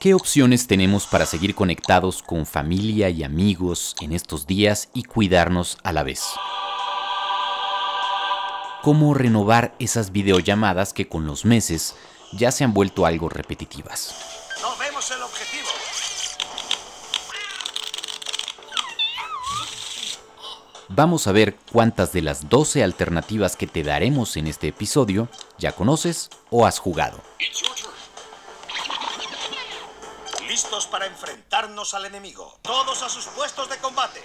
¿Qué opciones tenemos para seguir conectados con familia y amigos en estos días y cuidarnos a la vez? ¿Cómo renovar esas videollamadas que con los meses ya se han vuelto algo repetitivas? No vemos el objetivo. Vamos a ver cuántas de las 12 alternativas que te daremos en este episodio ya conoces o has jugado. Listos para enfrentarnos al enemigo. Todos a sus puestos de combate.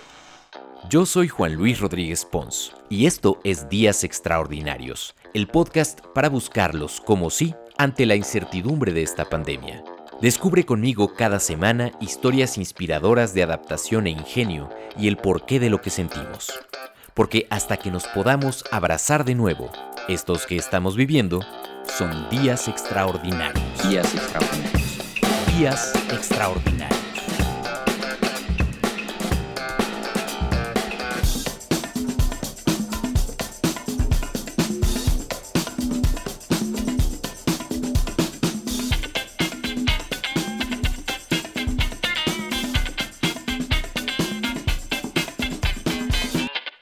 Yo soy Juan Luis Rodríguez Pons y esto es Días Extraordinarios, el podcast para buscarlos como sí ante la incertidumbre de esta pandemia. Descubre conmigo cada semana historias inspiradoras de adaptación e ingenio y el porqué de lo que sentimos. Porque hasta que nos podamos abrazar de nuevo, estos que estamos viviendo son días extraordinarios. Días extraordinarios. Días extraordinarios.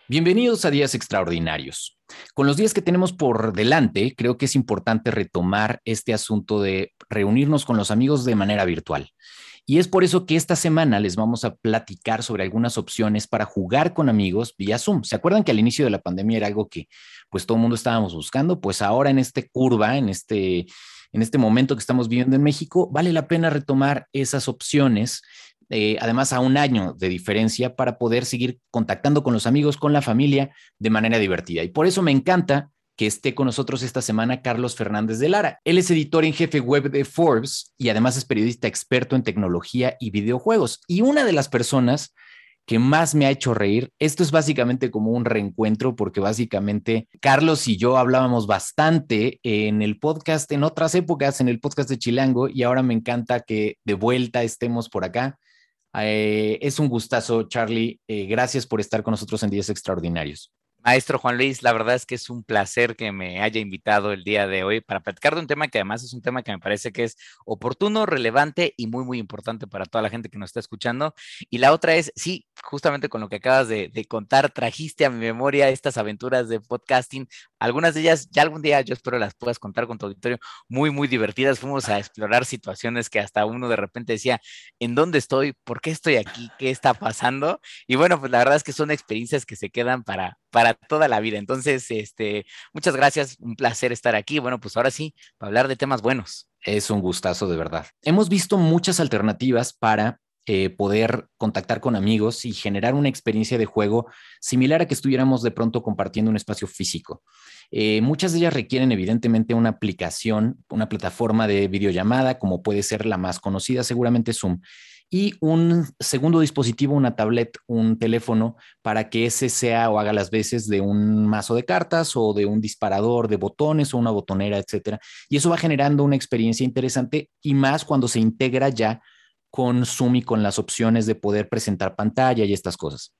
Bienvenidos a Días Extraordinarios. Con los días que tenemos por delante, creo que es importante retomar este asunto de reunirnos con los amigos de manera virtual. Y es por eso que esta semana les vamos a platicar sobre algunas opciones para jugar con amigos vía Zoom. ¿Se acuerdan que al inicio de la pandemia era algo que pues todo el mundo estábamos buscando? Pues ahora en este curva, en este en este momento que estamos viviendo en México, vale la pena retomar esas opciones eh, además a un año de diferencia para poder seguir contactando con los amigos, con la familia de manera divertida. Y por eso me encanta que esté con nosotros esta semana Carlos Fernández de Lara. Él es editor en jefe web de Forbes y además es periodista experto en tecnología y videojuegos. Y una de las personas que más me ha hecho reír, esto es básicamente como un reencuentro porque básicamente Carlos y yo hablábamos bastante en el podcast en otras épocas, en el podcast de Chilango, y ahora me encanta que de vuelta estemos por acá. Eh, es un gustazo, Charlie. Eh, gracias por estar con nosotros en Días Extraordinarios. Maestro Juan Luis, la verdad es que es un placer que me haya invitado el día de hoy para platicar de un tema que además es un tema que me parece que es oportuno, relevante y muy, muy importante para toda la gente que nos está escuchando. Y la otra es, sí, justamente con lo que acabas de, contar, trajiste a mi memoria estas aventuras de podcasting. Algunas de ellas ya algún día yo espero las puedas contar con tu auditorio, muy, muy divertidas. Fuimos a explorar situaciones que hasta uno de repente decía, ¿en dónde estoy? ¿Por qué estoy aquí? ¿Qué está pasando? Y bueno, pues la verdad es que son experiencias que se quedan para, para toda la vida. Entonces, este, muchas gracias, un placer estar aquí. Bueno, pues ahora sí, para hablar de temas buenos. Es un gustazo de verdad. Hemos visto muchas alternativas para eh, poder contactar con amigos y generar una experiencia de juego similar a que estuviéramos de pronto compartiendo un espacio físico. Eh, muchas de ellas requieren evidentemente una aplicación, una plataforma de videollamada, como puede ser la más conocida, seguramente Zoom y un segundo dispositivo, una tablet, un teléfono, para que ese sea o haga las veces de un mazo de cartas o de un disparador de botones o una botonera, etcétera. Y eso va generando una experiencia interesante y más cuando se integra ya con Zoom y con las opciones de poder presentar pantalla y estas cosas.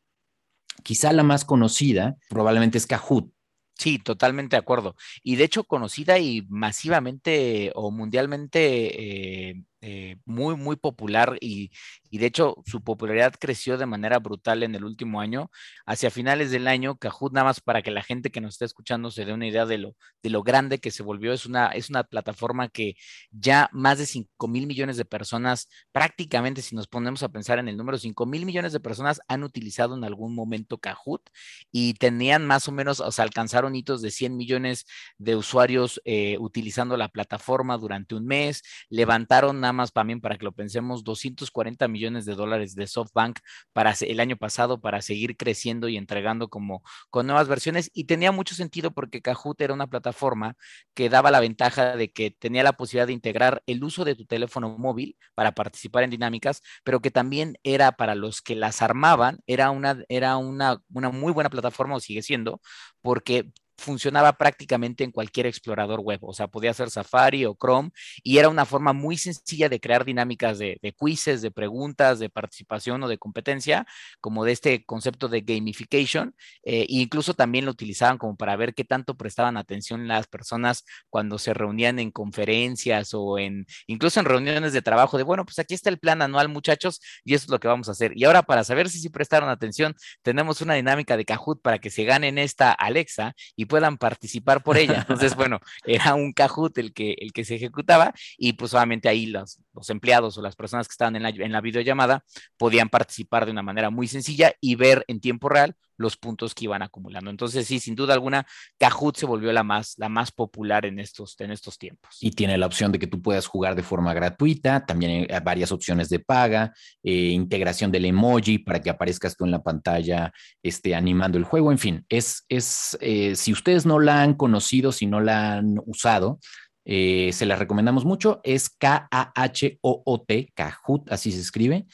Quizá la más conocida probablemente es Kahoot, Sí, totalmente de acuerdo. Y de hecho, conocida y masivamente o mundialmente eh, eh, muy, muy popular y, y, de hecho su popularidad creció de manera brutal en el último año. Hacia finales del año, Kahoot, nada más para que la gente que nos está escuchando se dé una idea de lo, de lo grande que se volvió, es una, es una plataforma que ya más de 5 mil millones de personas, prácticamente si nos ponemos a pensar en el número, 5 mil millones de personas han utilizado en algún momento Kahoot y tenían más o menos, o sea, alcanzaron hitos de 100 millones de usuarios eh, utilizando la plataforma durante un mes, levantaron nada más también para que lo pensemos, 240 millones de dólares de SoftBank para el año pasado para seguir creciendo y entregando como con nuevas versiones. Y tenía mucho sentido porque Kahoot era una plataforma que daba la ventaja de que tenía la posibilidad de integrar el uso de tu teléfono móvil para participar en dinámicas, pero que también era para los que las armaban, era una, era una, una muy buena plataforma o sigue siendo, porque funcionaba prácticamente en cualquier explorador web, o sea, podía ser Safari o Chrome, y era una forma muy sencilla de crear dinámicas de, de quizzes, de preguntas, de participación o de competencia, como de este concepto de gamification, e incluso también lo utilizaban como para ver qué tanto prestaban atención las personas cuando se reunían en conferencias o en, incluso en reuniones de trabajo, de, bueno, pues aquí está el plan anual, muchachos, y eso es lo que vamos a hacer. Y ahora, para saber si sí prestaron atención, tenemos una dinámica de Kahoot para que se ganen esta Alexa puedan participar por ella. Entonces, bueno, era un Kahoot el que, el que se ejecutaba y pues obviamente ahí los, los empleados o las personas que estaban en la, en la videollamada podían participar de una manera muy sencilla y ver en tiempo real los puntos que iban acumulando. Entonces, sí, sin duda alguna, Kahoot se volvió la más, la más popular en estos, en estos tiempos. Y tiene la opción de que tú puedas jugar de forma gratuita, también hay varias opciones de paga, eh, integración del emoji para que aparezcas tú en la pantalla este, animando el juego, en fin, es, es eh, si ustedes no la han conocido, si no la han usado, eh, se la recomendamos mucho, es K-A-H-O-O-T, Kahoot, así se escribe.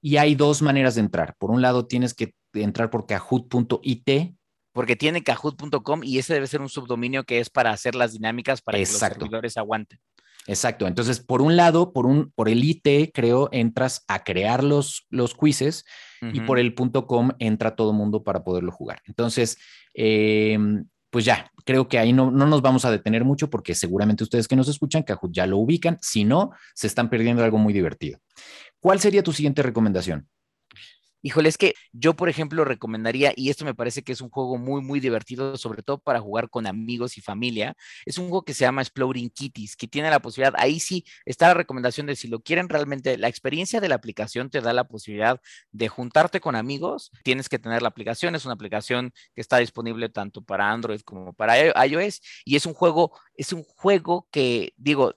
Y hay dos maneras de entrar. Por un lado, tienes que entrar por kahoot.it. Porque tiene kahoot.com y ese debe ser un subdominio que es para hacer las dinámicas para Exacto. que los servidores aguanten. Exacto. Entonces, por un lado, por, un, por el IT, creo, entras a crear los, los quizzes uh -huh. y por el .com entra todo mundo para poderlo jugar. Entonces, eh, pues ya, creo que ahí no, no, nos vamos a detener mucho porque seguramente ustedes que nos escuchan, Kahoot ya lo ubican. Si no, se están perdiendo algo muy divertido. ¿Cuál sería tu siguiente recomendación? Híjole, es que yo, por ejemplo, recomendaría, y esto me parece que es un juego muy, muy divertido, sobre todo para jugar con amigos y familia, es un juego que se llama Exploding Kitties, que tiene la posibilidad, ahí sí está la recomendación de si lo quieren realmente, la experiencia de la aplicación te da la posibilidad de juntarte con amigos, tienes que tener la aplicación, es una aplicación que está disponible tanto para Android como para iOS, y es un juego, es un juego que, digo,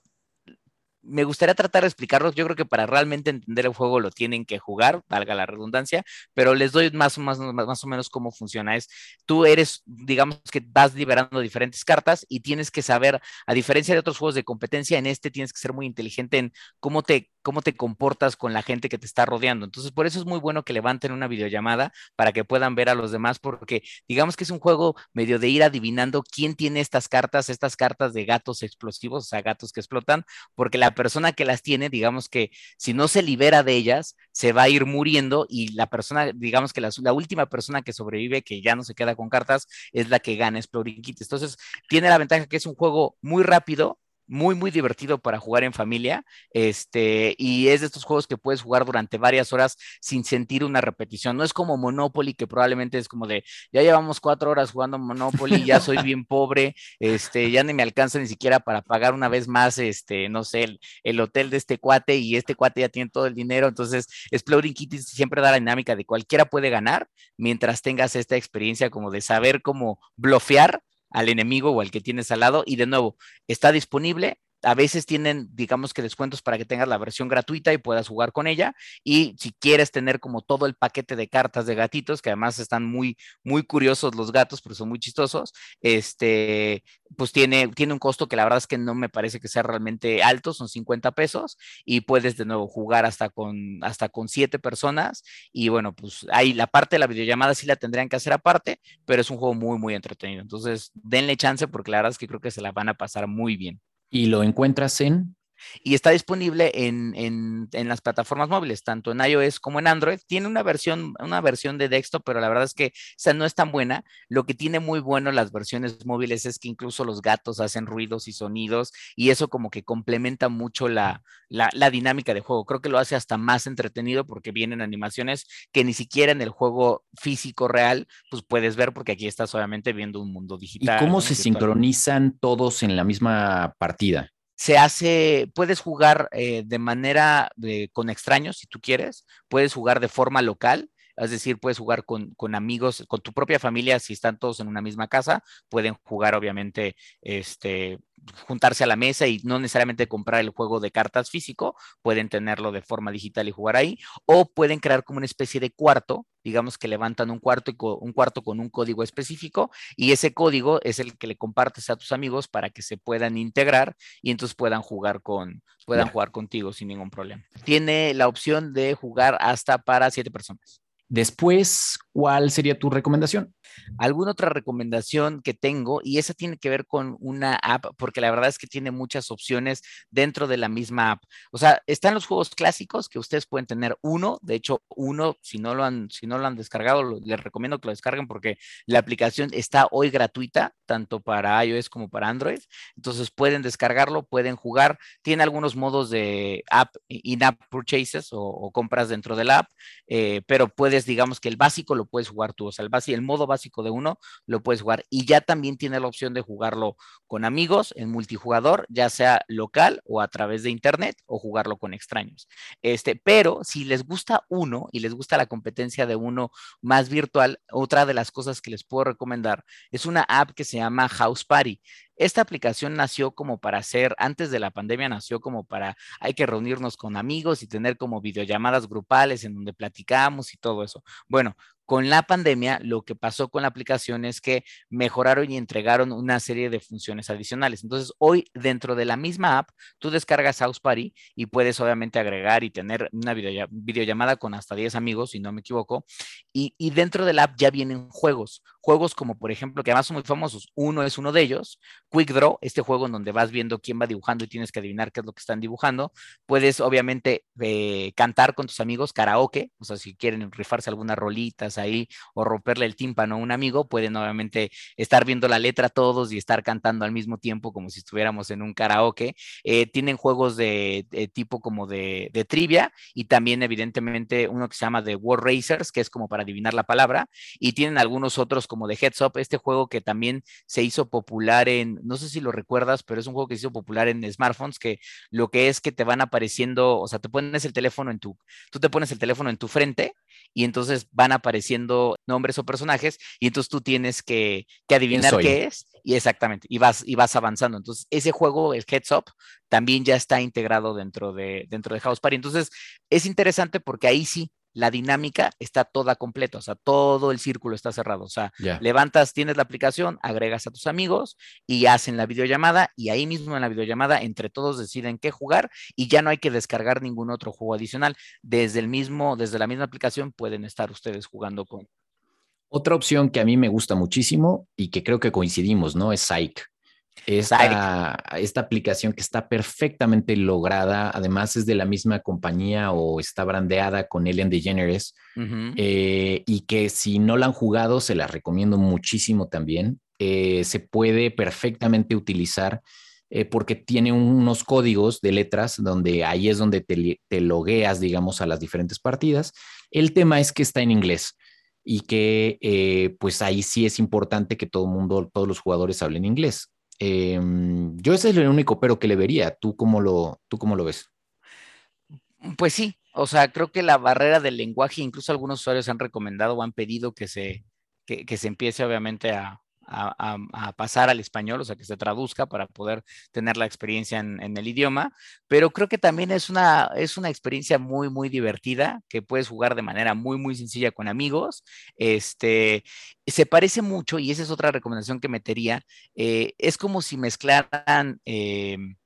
me gustaría tratar de explicarlos. Yo creo que para realmente entender el juego lo tienen que jugar, valga la redundancia, pero les doy más, o menos cómo funciona. Es tú eres, digamos que vas liberando diferentes cartas y tienes que saber, a diferencia de otros juegos de competencia, en este tienes que ser muy inteligente en cómo te cómo te comportas con la gente que te está rodeando. Entonces, por eso es muy bueno que levanten una videollamada para que puedan ver a los demás, porque digamos que es un juego medio de ir adivinando quién tiene estas cartas, estas cartas de gatos explosivos, o sea, gatos que explotan, porque la persona que las tiene, digamos que si no se libera de ellas, se va a ir muriendo y la persona, digamos que la, última persona que sobrevive, que ya no se queda con cartas, es la que gana Exploring. Entonces, tiene la ventaja que es un juego muy rápido, muy, muy divertido para jugar en familia. Este, y es de estos juegos que puedes jugar durante varias horas sin sentir una repetición. No es como Monopoly, que probablemente es como de ya llevamos cuatro horas jugando Monopoly, ya soy bien pobre, este, ya ni me alcanza ni siquiera para pagar una vez más, este, no sé, el, el hotel de este cuate y este cuate ya tiene todo el dinero. Entonces, Exploding Kitties siempre da la dinámica de cualquiera puede ganar mientras tengas esta experiencia como de saber cómo bloquear al enemigo o al que tienes al lado. Y de nuevo, está disponible. A veces tienen, digamos que descuentos para que tengas la versión gratuita y puedas jugar con ella. Y si quieres tener como todo el paquete de cartas de gatitos, que además están muy, muy curiosos los gatos, pero son muy chistosos, este, pues tiene, tiene un costo que la verdad es que no me parece que sea realmente alto, son 50 pesos y puedes de nuevo jugar hasta con, hasta con siete personas. Y bueno, pues ahí la parte de la videollamada sí la tendrían que hacer aparte, pero es un juego muy, muy entretenido. Entonces, denle chance porque la verdad es que creo que se la van a pasar muy bien. ¿Y lo encuentras en? Y está disponible en, en, en, las plataformas móviles, tanto en iOS como en Android. Tiene una versión, una versión de desktop, pero la verdad es que esa no es tan buena. Lo que tiene muy bueno las versiones móviles es que incluso los gatos hacen ruidos y sonidos y eso como que complementa mucho la, la, la dinámica de juego. Creo que lo hace hasta más entretenido porque vienen animaciones que ni siquiera en el juego físico real pues puedes ver porque aquí estás obviamente viendo un mundo digital. ¿Y cómo se virtual. sincronizan todos en la misma partida? Se hace, puedes jugar eh, de manera de, con extraños si tú quieres, puedes jugar de forma local, es decir, puedes jugar con, con, amigos, con tu propia familia, si están todos en una misma casa, pueden jugar obviamente, este, juntarse a la mesa y no necesariamente comprar el juego de cartas físico, pueden tenerlo de forma digital y jugar ahí, o pueden crear como una especie de cuarto, digamos que levantan un cuarto, y un cuarto con un código específico y ese código es el que le compartes a tus amigos para que se puedan integrar y entonces puedan jugar con puedan yeah. jugar contigo sin ningún problema. Tiene la opción de jugar hasta para siete personas. Después, ¿Cuál sería tu recomendación? ¿Alguna otra recomendación que tengo? Y esa tiene que ver con una app, porque la verdad es que tiene muchas opciones dentro de la misma app. O sea, están los juegos clásicos que ustedes pueden tener uno, de hecho, uno, si no lo han, si no lo han descargado, les recomiendo que lo descarguen porque la aplicación está hoy gratuita, tanto para iOS como para Android. Entonces pueden descargarlo, pueden jugar. Tiene algunos modos de app, in-app purchases o, compras dentro de la app, eh, pero puedes, digamos que el básico lo puedes jugar tú, o sea, el, el modo básico de uno lo puedes jugar y ya también tiene la opción de jugarlo con amigos en multijugador, ya sea local o a través de internet o jugarlo con extraños. Este, pero si les gusta uno y les gusta la competencia de uno más virtual, otra de las cosas que les puedo recomendar es una app que se llama House Party. Esta aplicación nació como para hacer, antes de la pandemia nació como para, hay que reunirnos con amigos y tener como videollamadas grupales en donde platicamos y todo eso. Bueno, con la pandemia, lo que pasó con la aplicación es que mejoraron y entregaron una serie de funciones adicionales. Entonces, hoy dentro de la misma app, tú descargas House Party y puedes obviamente agregar y tener una videollamada con hasta 10 amigos, si no me equivoco. Y, y dentro de la app ya vienen juegos, juegos como por ejemplo, que además son muy famosos. Uno es uno de ellos, Quick Draw, este juego en donde vas viendo quién va dibujando y tienes que adivinar qué es lo que están dibujando. Puedes obviamente eh, cantar con tus amigos karaoke, o sea, si quieren rifarse algunas rolitas ahí o romperle el tímpano a un amigo, pueden obviamente estar viendo la letra todos y estar cantando al mismo tiempo como si estuviéramos en un karaoke. Eh, tienen juegos de, tipo como de, trivia y también evidentemente uno que se llama The War Racers, que es como para adivinar la palabra, y tienen algunos otros como de Heads Up, este juego que también se hizo popular en, no sé si lo recuerdas, pero es un juego que se hizo popular en smartphones, que lo que es que te van apareciendo, o sea, te pones el teléfono en tu, tú te pones el teléfono en tu frente y entonces van apareciendo nombres o personajes y entonces tú tienes que, adivinar qué es y exactamente, y vas, y vas avanzando. Entonces, ese juego, el Heads Up, también ya está integrado dentro de, dentro de House Party. Entonces, es interesante porque ahí sí la dinámica está toda completa, o sea, todo el círculo está cerrado. O sea, levantas, tienes la aplicación, agregas a tus amigos y hacen la videollamada y ahí mismo en la videollamada entre todos deciden qué jugar y ya no hay que descargar ningún otro juego adicional. Desde el mismo, desde la misma aplicación pueden estar ustedes jugando con. Otra opción que a mí me gusta muchísimo y que creo que coincidimos, ¿no? Es Psych. Esta, esta aplicación que está perfectamente lograda, además es de la misma compañía o está brandeada con Ellen DeGeneres eh, y que si no la han jugado se la recomiendo muchísimo también. Eh, se puede perfectamente utilizar eh, porque tiene unos códigos de letras donde ahí es donde te, te logueas, digamos, a las diferentes partidas. El tema es que está en inglés y que pues ahí sí es importante que todo el mundo, todos los jugadores hablen inglés. Em, yo ese es el único pero que le vería. ¿Tú cómo lo, tú cómo lo ves? Pues sí, o sea, creo que la barrera del lenguaje, incluso algunos usuarios han recomendado o han pedido que se, que se empiece obviamente a, a, pasar al español, o sea, que se traduzca para poder tener la experiencia en, el idioma, pero creo que también es una, es una experiencia muy, muy divertida, que puedes jugar de manera muy, muy sencilla con amigos. Este, se parece mucho, y esa es otra recomendación que metería, eh, es como si mezclaran... Em,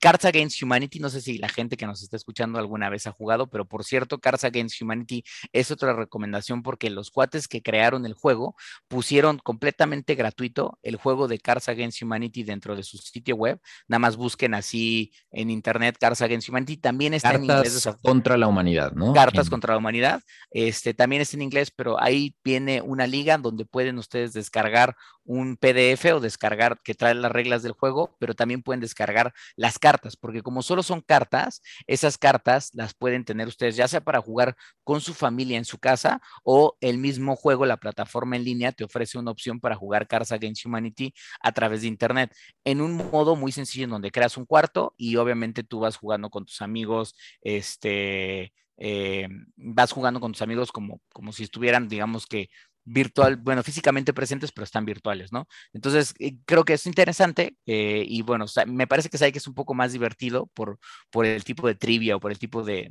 Cards Against Humanity, no sé si la gente que nos está escuchando alguna vez ha jugado, pero por cierto, Cards Against Humanity es otra recomendación porque los cuates que crearon el juego pusieron completamente gratuito el juego de Cards Against Humanity dentro de su sitio web. Nada más busquen así en internet Cards Against Humanity. También está en inglés. contra la humanidad, ¿no? Cartas contra la humanidad. Este también está en inglés, pero ahí viene una liga donde pueden ustedes descargar un PDF o descargar que trae las reglas del juego, pero también pueden descargar las cartas, porque como solo son cartas, esas cartas las pueden tener ustedes ya sea para jugar con su familia en su casa o el mismo juego, la plataforma en línea te ofrece una opción para jugar Cards Against Humanity a través de internet. En un modo muy sencillo en donde creas un cuarto y obviamente tú vas jugando con tus amigos, este, eh, vas jugando con tus amigos como, como si estuvieran, digamos que virtual, bueno, físicamente presentes, pero están virtuales, ¿no? Entonces, eh, creo que es interesante eh, y bueno, me parece que que es un poco más divertido por, por el tipo de trivia o por el tipo de,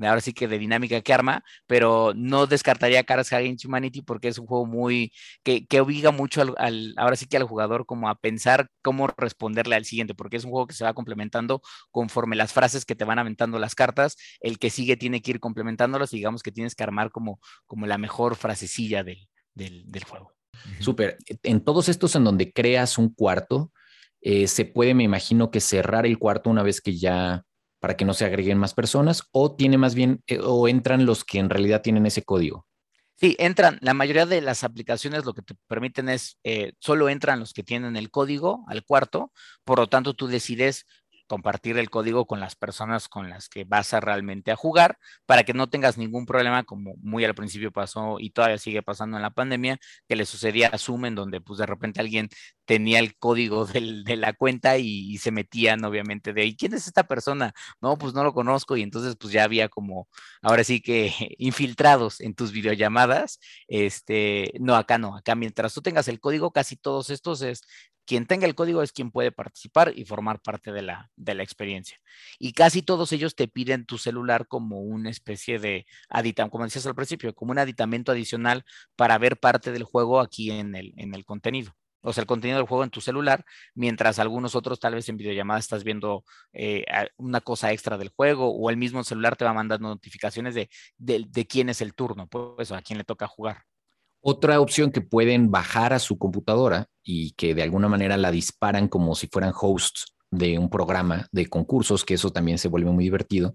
ahora sí que de dinámica que arma, pero no descartaría Caras Against Humanity porque es un juego muy, que, que obliga mucho al, ahora sí que al jugador como a pensar cómo responderle al siguiente, porque es un juego que se va complementando conforme las frases que te van aventando las cartas, el que sigue tiene que ir complementándolas y digamos que tienes que armar como, como la mejor frasecilla del, del, del juego. Súper. En todos estos en donde creas un cuarto, eh, se puede, me imagino, que cerrar el cuarto una vez que ya, para que no se agreguen más personas, o tiene más bien, eh, o entran los que en realidad tienen ese código. Sí, entran. La mayoría de las aplicaciones lo que te permiten es, eh, solo entran los que tienen el código al cuarto, por lo tanto tú decides compartir el código con las personas con las que vas a realmente a jugar para que no tengas ningún problema como muy al principio pasó y todavía sigue pasando en la pandemia que le sucedía a Zoom en donde pues de repente alguien tenía el código de la cuenta y, se metían obviamente de ¿y quién es esta persona? No, pues no lo conozco y entonces pues ya había como ahora sí que infiltrados en tus videollamadas. Este, no, acá no, acá mientras tú tengas el código, casi todos estos es quien tenga el código es quien puede participar y formar parte de la, de la experiencia. Y casi todos ellos te piden tu celular como una especie de aditamento, como decías al principio, como un aditamento adicional para ver parte del juego aquí en el, en el contenido. O sea, el contenido del juego en tu celular, mientras algunos otros tal vez en videollamada estás viendo eh, una cosa extra del juego o el mismo celular te va mandando notificaciones de, de, de quién es el turno, pues a quién le toca jugar. Otra opción que pueden bajar a su computadora y que de alguna manera la disparan como si fueran hosts de un programa de concursos, que eso también se vuelve muy divertido,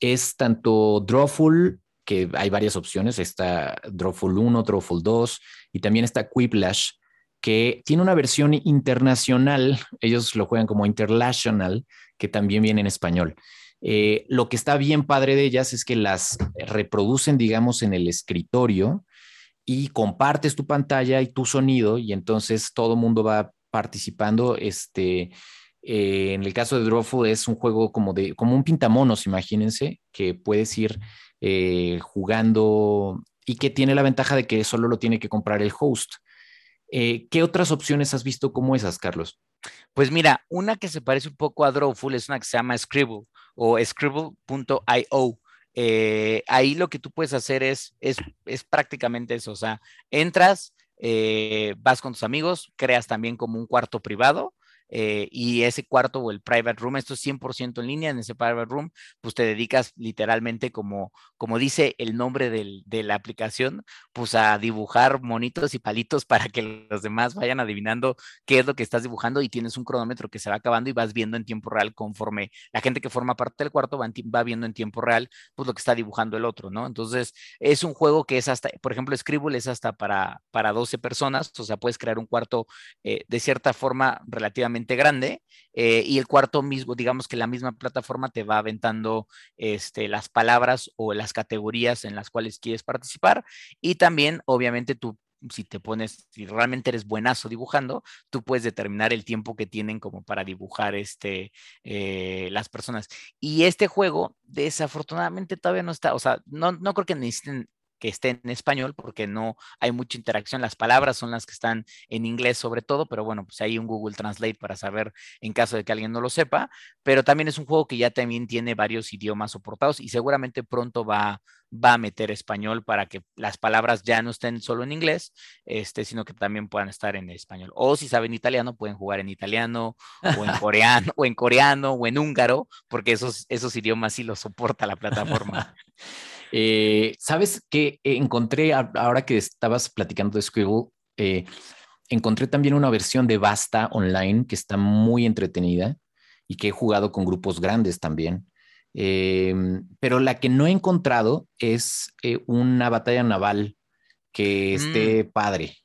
es tanto Drawful, que hay varias opciones, está Drawful 1, Drawful 2 y también está Quiplash, que tiene una versión internacional, ellos lo juegan como International, que también viene en español. Eh, lo que está bien padre de ellas es que las reproducen, digamos, en el escritorio y compartes tu pantalla y tu sonido y entonces todo el mundo va participando. Este, eh, en el caso de Drawful es un juego como, de, como un pintamonos, imagínense, que puedes ir eh, jugando y que tiene la ventaja de que solo lo tiene que comprar el host. Eh, ¿Qué otras opciones has visto como esas, Carlos? Pues mira, una que se parece un poco a Drawful es una que se llama Scribble o scribble.io. Eh, ahí lo que tú puedes hacer es, es, es prácticamente eso, o sea, entras, eh, vas con tus amigos, creas también como un cuarto privado eh, y ese cuarto o el private room, esto es 100% en línea, en ese private room, pues te dedicas literalmente como, como dice el nombre de la aplicación, pues a dibujar monitos y palitos para que los demás vayan adivinando qué es lo que estás dibujando y tienes un cronómetro que se va acabando y vas viendo en tiempo real conforme la gente que forma parte del cuarto va, va viendo en tiempo real pues lo que está dibujando el otro, ¿no? Entonces es un juego que es hasta, por ejemplo, Scribble es hasta para, para 12 personas, o sea, puedes crear un cuarto eh, de cierta forma relativamente grande eh, y el cuarto mismo, digamos que la misma plataforma te va aventando este, las palabras o las categorías en las cuales quieres participar y también obviamente tú si te pones, si realmente eres buenazo dibujando, tú puedes determinar el tiempo que tienen como para dibujar este, eh, las personas. Y este juego, desafortunadamente, todavía no está, o sea, no, no creo que necesiten que esté en español porque no hay mucha interacción. Las palabras son las que están en inglés sobre todo, pero bueno, pues hay un Google Translate para saber en caso de que alguien no lo sepa. Pero también es un juego que ya también tiene varios idiomas soportados y seguramente pronto va, va a meter español para que las palabras ya no estén solo en inglés, este, sino que también puedan estar en español. O si saben italiano, pueden jugar en italiano o en coreano o en coreano o en húngaro, porque esos, esos idiomas sí los soporta la plataforma. Eh, ¿Sabes qué? Encontré, ahora que estabas platicando de Scribble, eh, encontré también una versión de Basta online que está muy entretenida y que he jugado con grupos grandes también. Em, pero la que no he encontrado es eh, una batalla naval que esté mm. padre.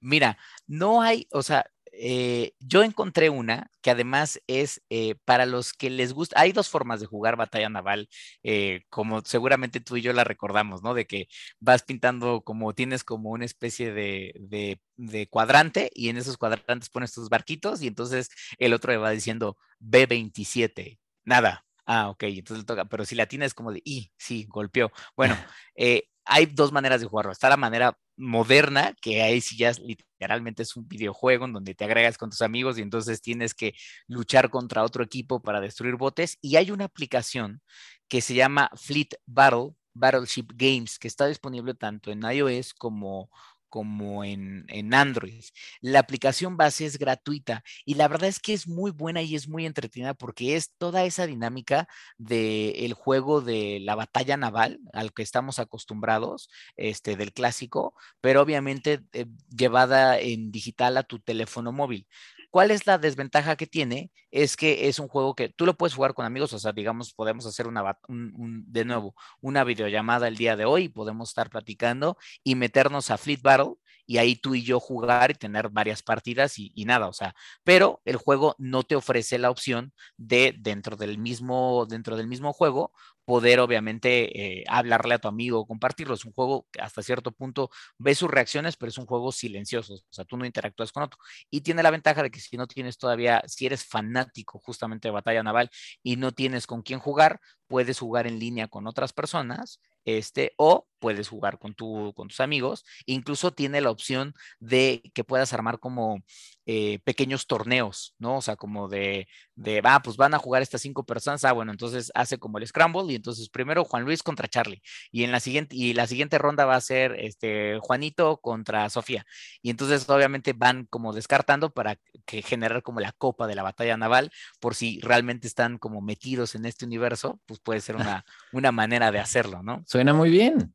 Mira, no hay, o sea, eh, yo encontré una que además es eh, para los que les gusta, hay dos formas de jugar batalla naval, eh, como seguramente tú y yo la recordamos, ¿no? De que vas pintando como tienes como una especie de, de, cuadrante y en esos cuadrantes pones tus barquitos y entonces el otro le va diciendo B27, nada. Ah, ok, entonces le toca, pero si la tienes como de, y sí, golpeó. Bueno, hay dos maneras de jugarlo. Está la manera moderna, que ahí sí ya literalmente es un videojuego en donde te agregas con tus amigos y entonces tienes que luchar contra otro equipo para destruir botes. Y hay una aplicación que se llama Fleet Battle, Battleship Games, que está disponible tanto en iOS como, como en, en, Android. La aplicación base es gratuita y la verdad es que es muy buena y es muy entretenida porque es toda esa dinámica del juego de la batalla naval al que estamos acostumbrados, este, del clásico, pero obviamente eh, llevada en digital a tu teléfono móvil. ¿Cuál es la desventaja que tiene? Es que es un juego que tú lo puedes jugar con amigos, o sea, digamos, podemos hacer una, de nuevo, una videollamada el día de hoy, podemos estar platicando y meternos a Fleet Battle y ahí tú y yo jugar y tener varias partidas y, y, nada, o sea, pero el juego no te ofrece la opción de dentro del mismo, dentro del mismo juego poder obviamente eh, hablarle a tu amigo compartirlo. Es un juego que hasta cierto punto ves sus reacciones, pero es un juego silencioso, o sea, tú no interactúas con otro. Y tiene la ventaja de que si no tienes todavía, si eres fanático justamente de batalla naval y no tienes con quién jugar, puedes jugar en línea con otras personas este, o puedes jugar con, tu, con tus amigos. Incluso tiene la opción de que puedas armar como eh, pequeños torneos, ¿no? O sea, como de, de, ah, pues van a jugar estas cinco personas, ah, bueno, entonces hace como el scramble y entonces primero Juan Luis contra Charlie y en la siguiente, y la siguiente ronda va a ser este Juanito contra Sofía. Y entonces obviamente van como descartando para que generar como la copa de la batalla naval, por si realmente están como metidos en este universo, pues puede ser una, una manera de hacerlo, ¿no? Suena muy bien.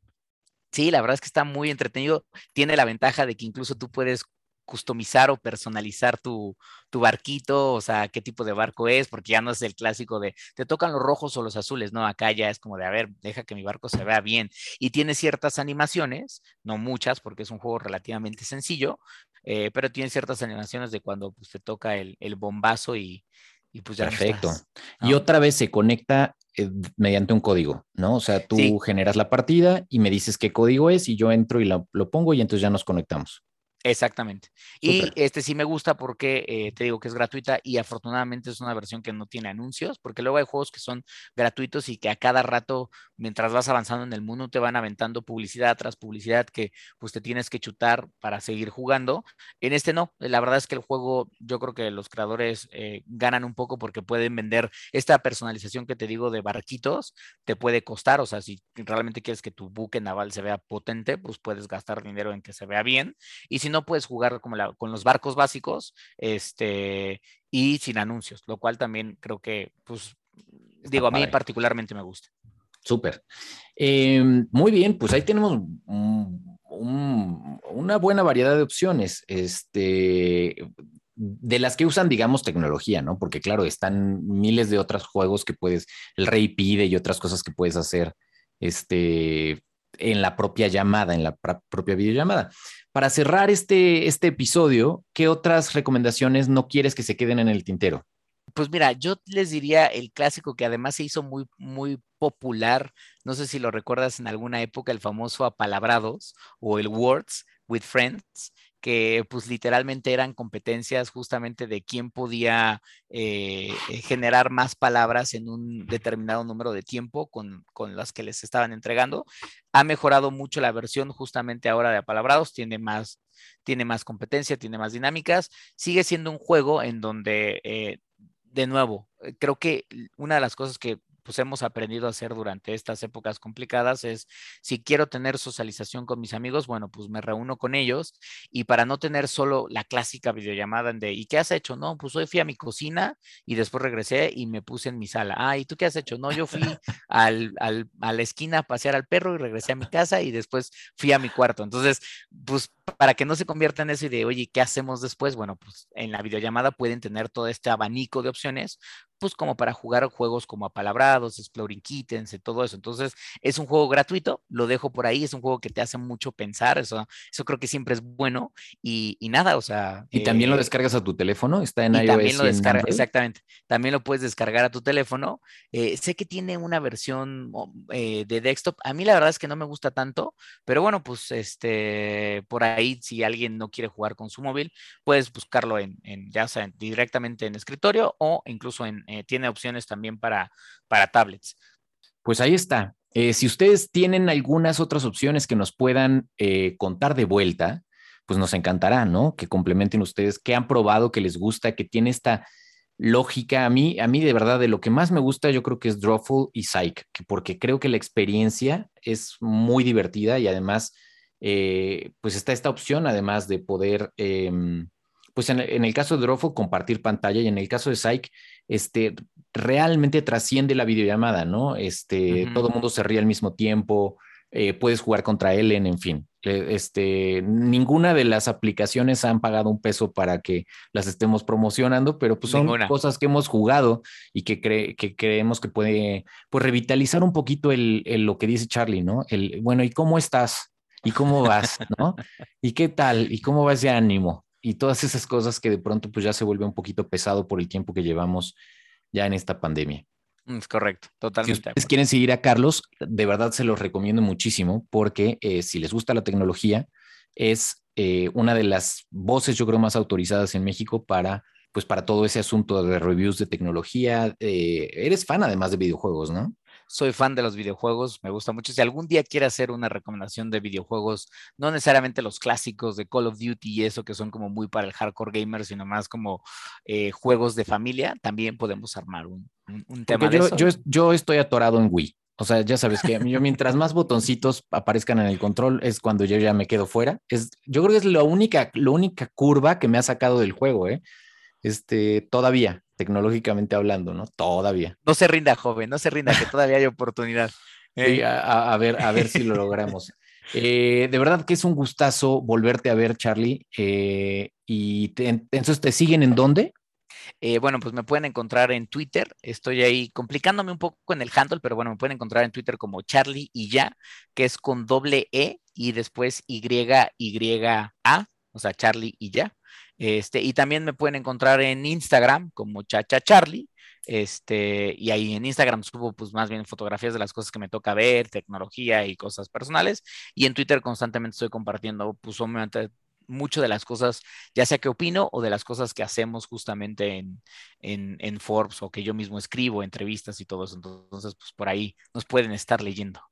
Sí, la verdad es que está muy entretenido. Tiene la ventaja de que incluso tú puedes customizar o personalizar tu, tu, barquito, o sea, qué tipo de barco es, porque ya no es el clásico de te tocan los rojos o los azules, no, acá ya es como de, a ver, deja que mi barco se vea bien. Y tiene ciertas animaciones, no muchas, porque es un juego relativamente sencillo, eh, pero tiene ciertas animaciones de cuando pues, te toca el, el bombazo y, y pues ya Perfecto. Y otra vez se conecta eh, mediante un código, ¿no? O sea, tú generas la partida y me dices qué código es y yo entro y lo pongo y entonces ya nos conectamos. Exactamente. Y este sí me gusta porque eh, te digo que es gratuita y afortunadamente es una versión que no tiene anuncios, porque luego hay juegos que son gratuitos y que a cada rato, mientras vas avanzando en el mundo, te van aventando publicidad tras publicidad que pues te tienes que chutar para seguir jugando. En este no, la verdad es que el juego, yo creo que los creadores eh, ganan un poco porque pueden vender esta personalización que te digo de barquitos, te puede costar, o sea, si realmente quieres que tu buque naval se vea potente, pues puedes gastar dinero en que se vea bien. Y si no puedes jugar como la, con los barcos básicos este, y sin anuncios, lo cual también creo que, pues, digo, a mí particularmente me gusta. Súper. Em, muy bien, pues ahí tenemos una buena variedad de opciones. Este, de las que usan, digamos, tecnología, ¿no? Porque claro, están miles de otros juegos que puedes, el Rey pide y otras cosas que puedes hacer, este, en la propia llamada, en la propia videollamada. Para cerrar este, este episodio, ¿qué otras recomendaciones no quieres que se queden en el tintero? Pues mira, yo les diría el clásico que además se hizo muy, muy popular, no sé si lo recuerdas en alguna época, el famoso Apalabrados o el Words with Friends, que pues literalmente eran competencias justamente de quién podía eh, eh, generar más palabras en un determinado número de tiempo con, con, las que les estaban entregando. Ha mejorado mucho la versión justamente ahora de apalabrados, tiene más, tiene más competencia, tiene más dinámicas, sigue siendo un juego en donde... Eh, de nuevo, creo que una de las cosas que pues hemos aprendido a hacer durante estas épocas complicadas es, si quiero tener socialización con mis amigos, bueno, pues me reúno con ellos y para no tener solo la clásica videollamada de, ¿y qué has hecho? No, pues hoy fui a mi cocina y después regresé y me puse en mi sala. Ah, ¿y tú qué has hecho? No, yo fui al, al, a la esquina a pasear al perro y regresé a mi casa y después fui a mi cuarto. Entonces, pues para que no se convierta en eso y de, oye, ¿qué hacemos después? Bueno, pues en la videollamada pueden tener todo este abanico de opciones pues como para jugar juegos como apalabrados, Exploring Kittens y todo eso. Entonces, es un juego gratuito, lo dejo por ahí, es un juego que te hace mucho pensar, eso, eso creo que siempre es bueno y, nada, o sea. Y también lo eh, descargas a tu teléfono, está en y También lo descargas, exactamente, también lo puedes descargar a tu teléfono. Eh, sé que tiene una versión eh, de desktop, a mí la verdad es que no me gusta tanto, pero bueno, pues este, por ahí, si alguien no quiere jugar con su móvil, puedes buscarlo en, en ya sea directamente en escritorio o incluso en, eh, tiene opciones también para, para tablets. Pues ahí está. Eh, si ustedes tienen algunas otras opciones que nos puedan eh, contar de vuelta, pues nos encantará, ¿no? Que complementen ustedes, que han probado, que les gusta, que tiene esta lógica. A mí, a mí de verdad, de lo que más me gusta, yo creo que es Drawful y Psych, porque creo que la experiencia es muy divertida y además, pues está esta opción, además de poder, em, pues en, el caso de Drawful, compartir pantalla y en el caso de Psych, este, realmente trasciende la videollamada, ¿no? Este, todo el mundo se ríe al mismo tiempo, eh, puedes jugar contra Ellen, en fin. Este, ninguna de las aplicaciones han pagado un peso para que las estemos promocionando, pero pues son cosas que hemos jugado y que, que creemos que puede pues, revitalizar un poquito el, lo que dice Charlie, ¿no? El, bueno, ¿y cómo estás? ¿Y cómo vas? ¿No? ¿Y qué tal? ¿Y cómo va ese ánimo? Y todas esas cosas que de pronto pues ya se vuelve un poquito pesado por el tiempo que llevamos ya en esta pandemia. Mm, es correcto, totalmente. Si ustedes quieren seguir a Carlos, de verdad se los recomiendo muchísimo porque eh, si les gusta la tecnología, es eh, una de las voces, yo creo, más autorizadas en México para, pues, para todo ese asunto de reviews de tecnología. Eh, eres fan además de videojuegos, ¿no? Soy fan de los videojuegos, me gusta mucho. Si algún día quiere hacer una recomendación de videojuegos, no necesariamente los clásicos de Call of Duty y eso que son como muy para el hardcore gamer, sino más como eh, juegos de familia, también podemos armar un, tema de yo, eso. Yo, yo estoy atorado en Wii. O sea, ya sabes que yo mientras más botoncitos aparezcan en el control es cuando yo ya me quedo fuera. Es, yo creo que es la única, la única curva que me ha sacado del juego, ¿eh? Este, todavía tecnológicamente hablando, ¿no? Todavía. No se rinda, joven, no se rinda, que todavía hay oportunidad. Eh, a, ver, a ver si lo logramos. Eh, de verdad que es un gustazo volverte a ver, Charlie. Eh, y entonces, ¿te siguen en dónde? bueno, pues me pueden encontrar en Twitter. Estoy ahí complicándome un poco en el handle, pero bueno, me pueden encontrar en Twitter como Charlie y ya, que es con doble E y después Y, Y, A, o sea, Charlie y ya. Este, y también me pueden encontrar en Instagram como Chacha Charlie. Este, y ahí en Instagram subo pues más bien fotografías de las cosas que me toca ver, tecnología y cosas personales. Y en Twitter constantemente estoy compartiendo pues obviamente mucho de las cosas, ya sea que opino o de las cosas que hacemos justamente en, en, Forbes o que yo mismo escribo, entrevistas y todo eso. Entonces, pues por ahí nos pueden estar leyendo.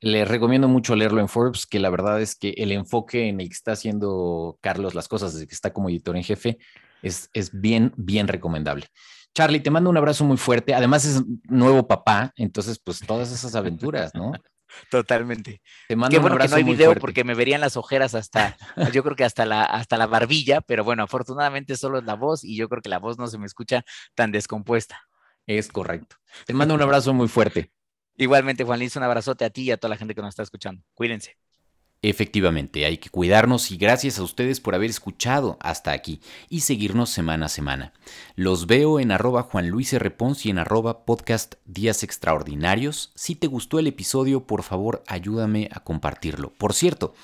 Les recomiendo mucho leerlo en Forbes, que la verdad es que el enfoque en el que está haciendo Carlos las cosas desde que está como editor en jefe es, es bien, bien recomendable. Charlie, te mando un abrazo muy fuerte. Además es nuevo papá, entonces pues todas esas aventuras, ¿no? Totalmente. Te mando Qué bueno un abrazo que no hay video porque me verían las ojeras hasta, yo creo que hasta la, hasta la barbilla, pero bueno, afortunadamente solo es la voz y yo creo que la voz no se me escucha tan descompuesta. Es correcto. Te mando un abrazo muy fuerte. Igualmente, Juan Luis, un abrazote a ti y a toda la gente que nos está escuchando. Cuídense. Efectivamente, hay que cuidarnos y gracias a ustedes por haber escuchado hasta aquí y seguirnos semana a semana. Los veo en arroba Juan Luis y en arroba podcast Días Extraordinarios. Si te gustó el episodio, por favor ayúdame a compartirlo. Por cierto,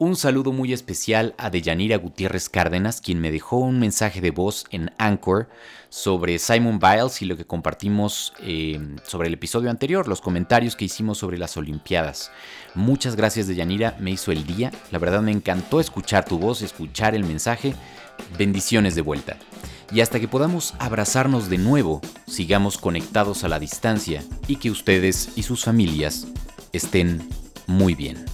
un saludo muy especial a Deyanira Gutiérrez Cárdenas, quien me dejó un mensaje de voz en Anchor sobre Simon Biles y lo que compartimos eh, sobre el episodio anterior, los comentarios que hicimos sobre las Olimpiadas. Muchas gracias Deyanira, me hizo el día. La verdad me encantó escuchar tu voz, escuchar el mensaje. Bendiciones de vuelta. Y hasta que podamos abrazarnos de nuevo, sigamos conectados a la distancia y que ustedes y sus familias estén muy bien.